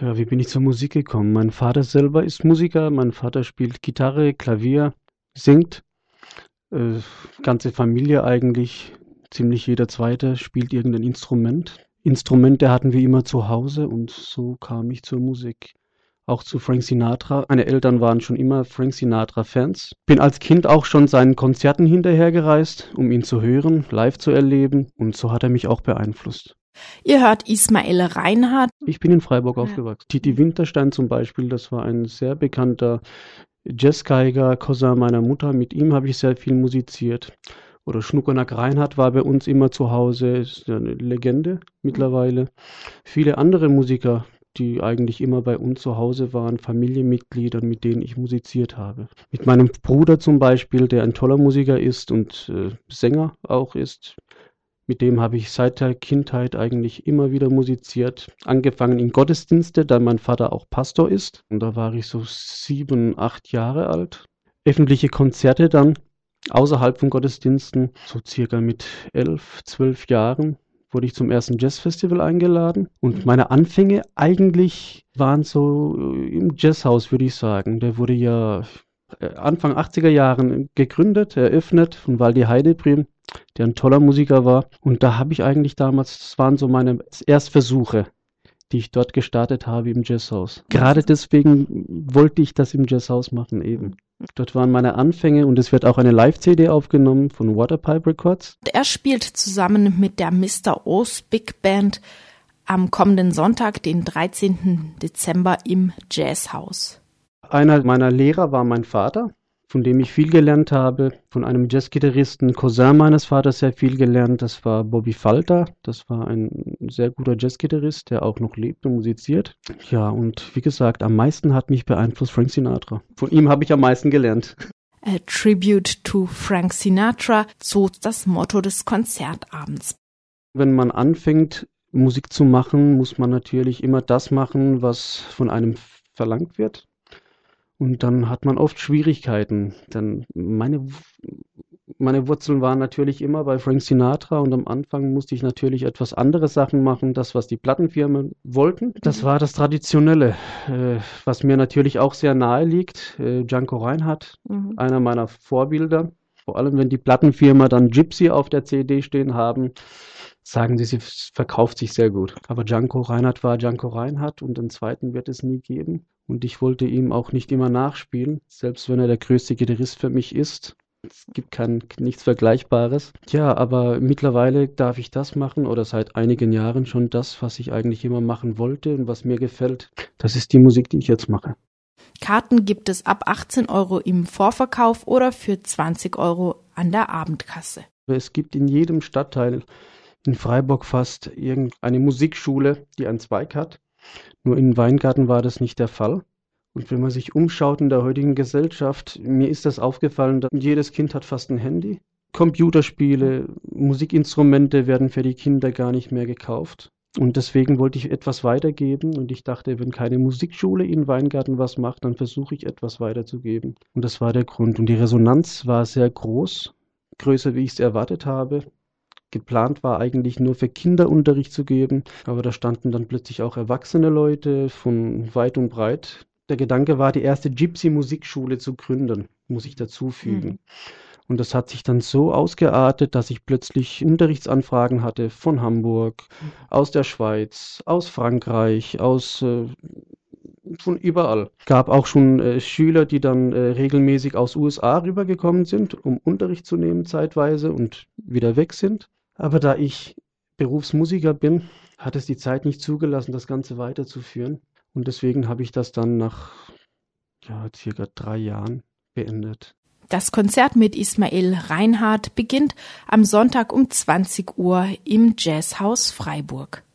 Ja, wie bin ich zur Musik gekommen? Mein Vater selber ist Musiker. Mein Vater spielt Gitarre, Klavier, singt. Äh, ganze Familie eigentlich, ziemlich jeder Zweite spielt irgendein Instrument. Instrumente hatten wir immer zu Hause und so kam ich zur Musik. Auch zu Frank Sinatra. Meine Eltern waren schon immer Frank Sinatra-Fans. Bin als Kind auch schon seinen Konzerten hinterhergereist, um ihn zu hören, live zu erleben und so hat er mich auch beeinflusst. Ihr hört Ismael Reinhardt. Ich bin in Freiburg ja. aufgewachsen. Titi Winterstein zum Beispiel, das war ein sehr bekannter Jazzgeiger, Cousin meiner Mutter. Mit ihm habe ich sehr viel musiziert. Oder Schnuckernack Reinhardt war bei uns immer zu Hause, ist eine Legende mittlerweile. Viele andere Musiker, die eigentlich immer bei uns zu Hause waren, Familienmitglieder, mit denen ich musiziert habe. Mit meinem Bruder zum Beispiel, der ein toller Musiker ist und äh, Sänger auch ist, mit dem habe ich seit der Kindheit eigentlich immer wieder musiziert. Angefangen in Gottesdienste, da mein Vater auch Pastor ist. Und da war ich so sieben, acht Jahre alt. Öffentliche Konzerte dann außerhalb von Gottesdiensten, so circa mit elf, zwölf Jahren wurde ich zum ersten Jazzfestival eingeladen. Und meine Anfänge eigentlich waren so im Jazzhaus, würde ich sagen. Der wurde ja äh, Anfang 80er Jahren gegründet, eröffnet von Waldi Heidebrim der ein toller Musiker war. Und da habe ich eigentlich damals, das waren so meine Erstversuche, die ich dort gestartet habe im Jazzhaus. Gerade deswegen wollte ich das im Jazzhaus machen eben. Dort waren meine Anfänge und es wird auch eine Live-CD aufgenommen von Waterpipe Records. Er spielt zusammen mit der Mr. O's Big Band am kommenden Sonntag, den 13. Dezember im Jazzhaus. Einer meiner Lehrer war mein Vater von dem ich viel gelernt habe. Von einem Jazzgitarristen, Cousin meines Vaters, sehr viel gelernt. Das war Bobby Falter. Das war ein sehr guter Jazzgitarrist, der auch noch lebt und musiziert. Ja, und wie gesagt, am meisten hat mich beeinflusst Frank Sinatra. Von ihm habe ich am meisten gelernt. A Tribute to Frank Sinatra, so das Motto des Konzertabends. Wenn man anfängt, Musik zu machen, muss man natürlich immer das machen, was von einem verlangt wird. Und dann hat man oft Schwierigkeiten. Dann meine, meine Wurzeln waren natürlich immer bei Frank Sinatra und am Anfang musste ich natürlich etwas andere Sachen machen, das, was die Plattenfirmen wollten. Das war das Traditionelle, äh, was mir natürlich auch sehr nahe liegt. Äh, Django Reinhardt, mhm. einer meiner Vorbilder. Vor allem, wenn die Plattenfirma dann Gypsy auf der CD stehen haben, sagen sie, sie verkauft sich sehr gut. Aber Django Reinhardt war Django Reinhardt und den zweiten wird es nie geben. Und ich wollte ihm auch nicht immer nachspielen, selbst wenn er der größte Gitarrist für mich ist. Es gibt kein, nichts Vergleichbares. Ja, aber mittlerweile darf ich das machen oder seit einigen Jahren schon das, was ich eigentlich immer machen wollte und was mir gefällt. Das ist die Musik, die ich jetzt mache. Karten gibt es ab 18 Euro im Vorverkauf oder für 20 Euro an der Abendkasse. Es gibt in jedem Stadtteil in Freiburg fast irgendeine Musikschule, die einen Zweig hat. Nur in Weingarten war das nicht der Fall. Und wenn man sich umschaut in der heutigen Gesellschaft, mir ist das aufgefallen, dass jedes Kind hat fast ein Handy. Computerspiele, Musikinstrumente werden für die Kinder gar nicht mehr gekauft. Und deswegen wollte ich etwas weitergeben und ich dachte, wenn keine Musikschule in Weingarten was macht, dann versuche ich etwas weiterzugeben. Und das war der Grund. Und die Resonanz war sehr groß, größer wie ich es erwartet habe. Geplant war eigentlich nur für Kinder Unterricht zu geben, aber da standen dann plötzlich auch erwachsene Leute von weit und breit. Der Gedanke war, die erste Gypsy-Musikschule zu gründen, muss ich dazu fügen. Mhm. Und das hat sich dann so ausgeartet, dass ich plötzlich Unterrichtsanfragen hatte von Hamburg, mhm. aus der Schweiz, aus Frankreich, aus äh, von überall. Gab auch schon äh, Schüler, die dann äh, regelmäßig aus USA rübergekommen sind, um Unterricht zu nehmen zeitweise und wieder weg sind. Aber da ich Berufsmusiker bin, hat es die Zeit nicht zugelassen, das Ganze weiterzuführen. Und deswegen habe ich das dann nach ja, circa drei Jahren beendet. Das Konzert mit Ismail Reinhardt beginnt am Sonntag um 20 Uhr im Jazzhaus Freiburg.